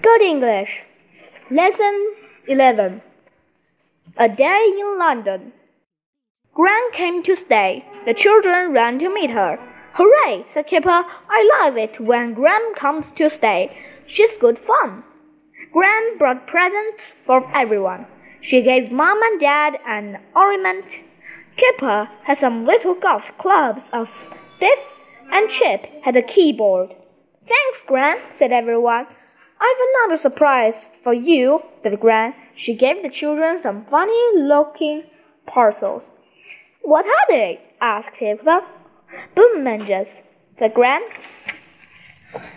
Good English. Lesson 11. A day in London. Gran came to stay. The children ran to meet her. Hooray, said Kipper. I love it when Gran comes to stay. She's good fun. Gran brought presents for everyone. She gave Mom and Dad an ornament. Kipper had some little golf clubs of Biff and Chip had a keyboard. Thanks, Gran, said everyone. I've another surprise for you, said Gran. She gave the children some funny looking parcels. What are they? asked Kipper. Boomerangs, said Gran.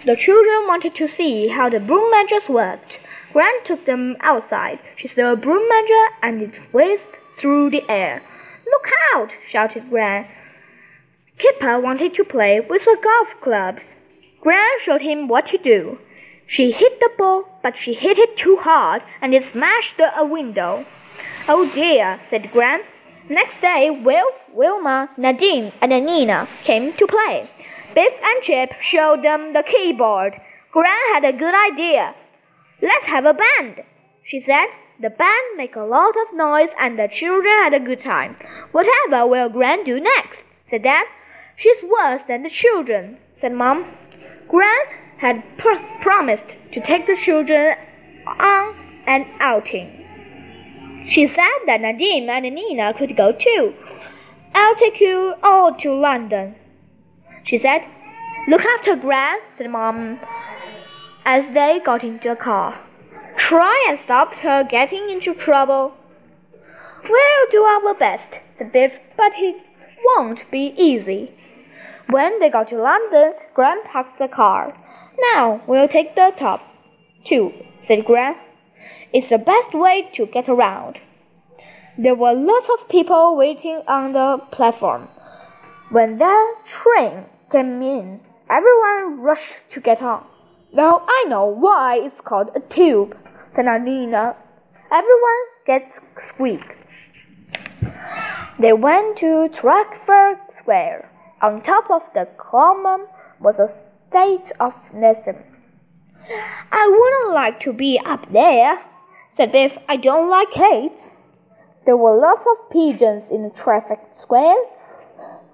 The children wanted to see how the boomerangs worked. Gran took them outside. She saw a boomerang and it whizzed through the air. Look out! shouted Gran. Kipper wanted to play with the golf clubs. Gran showed him what to do. She hit the ball, but she hit it too hard and it smashed a window. Oh dear, said Gran. Next day, Wilf, Wilma, Nadine, and Nina came to play. Biff and Chip showed them the keyboard. Gran had a good idea. Let's have a band, she said. The band made a lot of noise and the children had a good time. Whatever will Gran do next? said Dad. She's worse than the children, said Mom. Gran had pr- promised to take the children on an outing. She said that Nadine and Nina could go too. I'll take you all to London, she said. Look after Gran, said Mom as they got into the car. Try and stop her getting into trouble. We'll do our best, said Biff, but it won't be easy. When they got to London, Gran parked the car. Now we'll take the top two, said Gran. It's the best way to get around. There were lots of people waiting on the platform. When the train came in, everyone rushed to get on. Now I know why it's called a tube, said Nina. Everyone gets squeaked. They went to Trafalgar Square. On top of the common was a state of Nelson. I wouldn't like to be up there, said Biff. I don't like heights. There were lots of pigeons in the Trafalgar Square.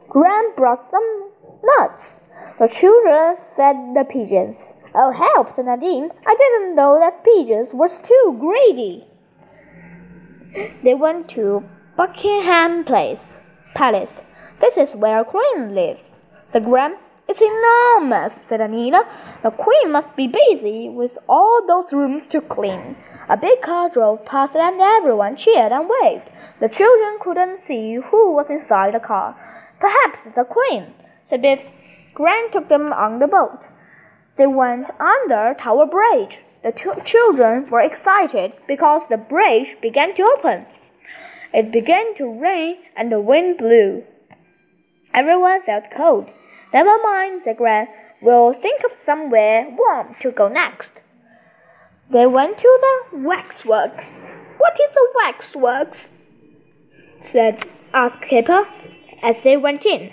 Gran brought some nuts. The children fed the pigeons. Oh, help, said Nadine. I didn't know that pigeons were too greedy. They went to Buckingham Place, Palace. This is where queen lives, said Gran. It's enormous, said Anita. The queen must be busy with all those rooms to clean. A big car drove past and everyone cheered and waved. The children couldn't see who was inside the car. Perhaps it's the queen, said Biff. Gran took them on the boat. They went under Tower Bridge. The two children were excited because the bridge began to open. It began to rain and the wind blew. Everyone felt cold. Never mind, said Gran. We'll think of somewhere warm to go next. They went to the waxworks. What is a waxworks? said asked Kipper as they went in.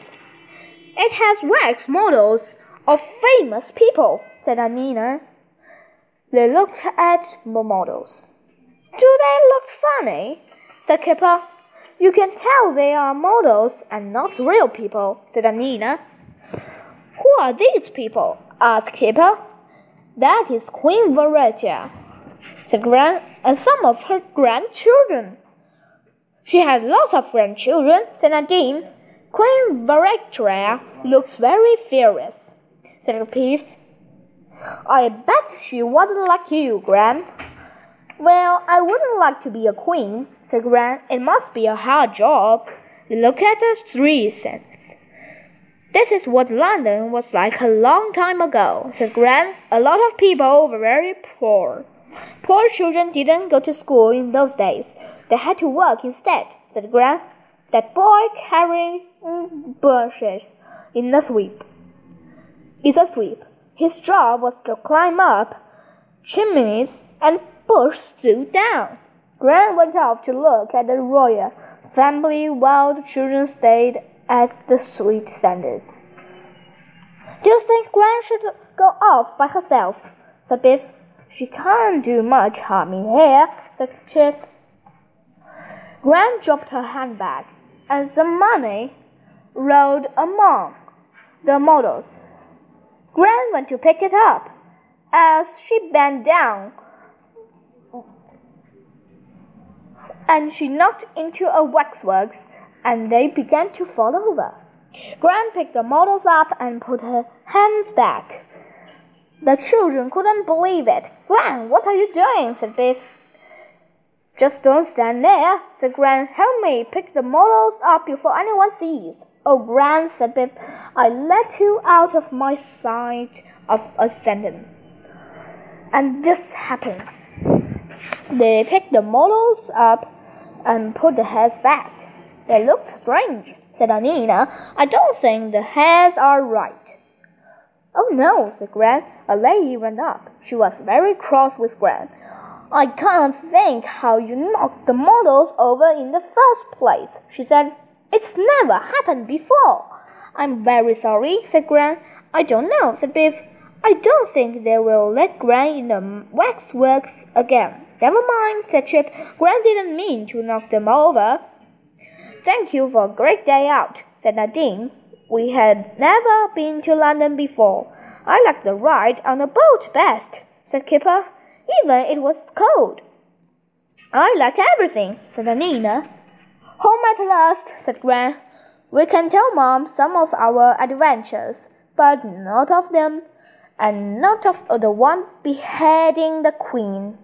It has wax models of famous people, said Anina. They looked at the models. Do they look funny? said Kipper. You can tell they are models and not real people, said Anina. Who are these people? asked Kipper. That is Queen Victoria, said Gran, and some of her grandchildren. She has lots of grandchildren, said Nadine. Queen Victoria looks very fierce said Biff. I bet she wasn't like you, Gran. Well, I wouldn't like to be a queen, said Gran. It must be a hard job. Look at the three cents. This is what London was like a long time ago, said Gran. A lot of people were very poor. Poor children didn't go to school in those days. They had to work instead, said Gran. That boy carrying bushes in the sweep is a sweep. His job was to climb up chimneys and push Sue down. Gran went off to look at the royal family while the children stayed at the sweet sanders. Do you think Gran should go off by herself? said Biff. She can't do much harm in here, said Chip. Gran dropped her handbag, and the money rolled among the models. Gran went to pick it up. As she bent down, and she knocked into a waxworks, and they began to fall over. Gran picked the models up and put her hands back. The children couldn't believe it. Gran, what are you doing? said Biff. Just don't stand there, said Gran. Help me pick the models up before anyone sees. Oh, Gran, said Biff, I let you out of my sight of a. And this happens. They picked the models up and put the heads back. They look strange, said Anina. I don't think the heads are right. Oh no, said Gran. A lady went up. She was very cross with Gran. I can't think how you knocked the models over in the first place, she said. It's never happened before. I'm very sorry, said Gran. I don't know, said Biff. I don't think they will let Gran in the waxworks again. Never mind, said Chip. Gran didn't mean to knock them over. Thank you for a great day out, said Nadine. We had never been to London before. I like the ride on the boat best, said Kipper even it was cold. I like everything, said Nina. Home at last, said Gran. We can tell Mom some of our adventures, but not of them, and not of the one beheading the Queen.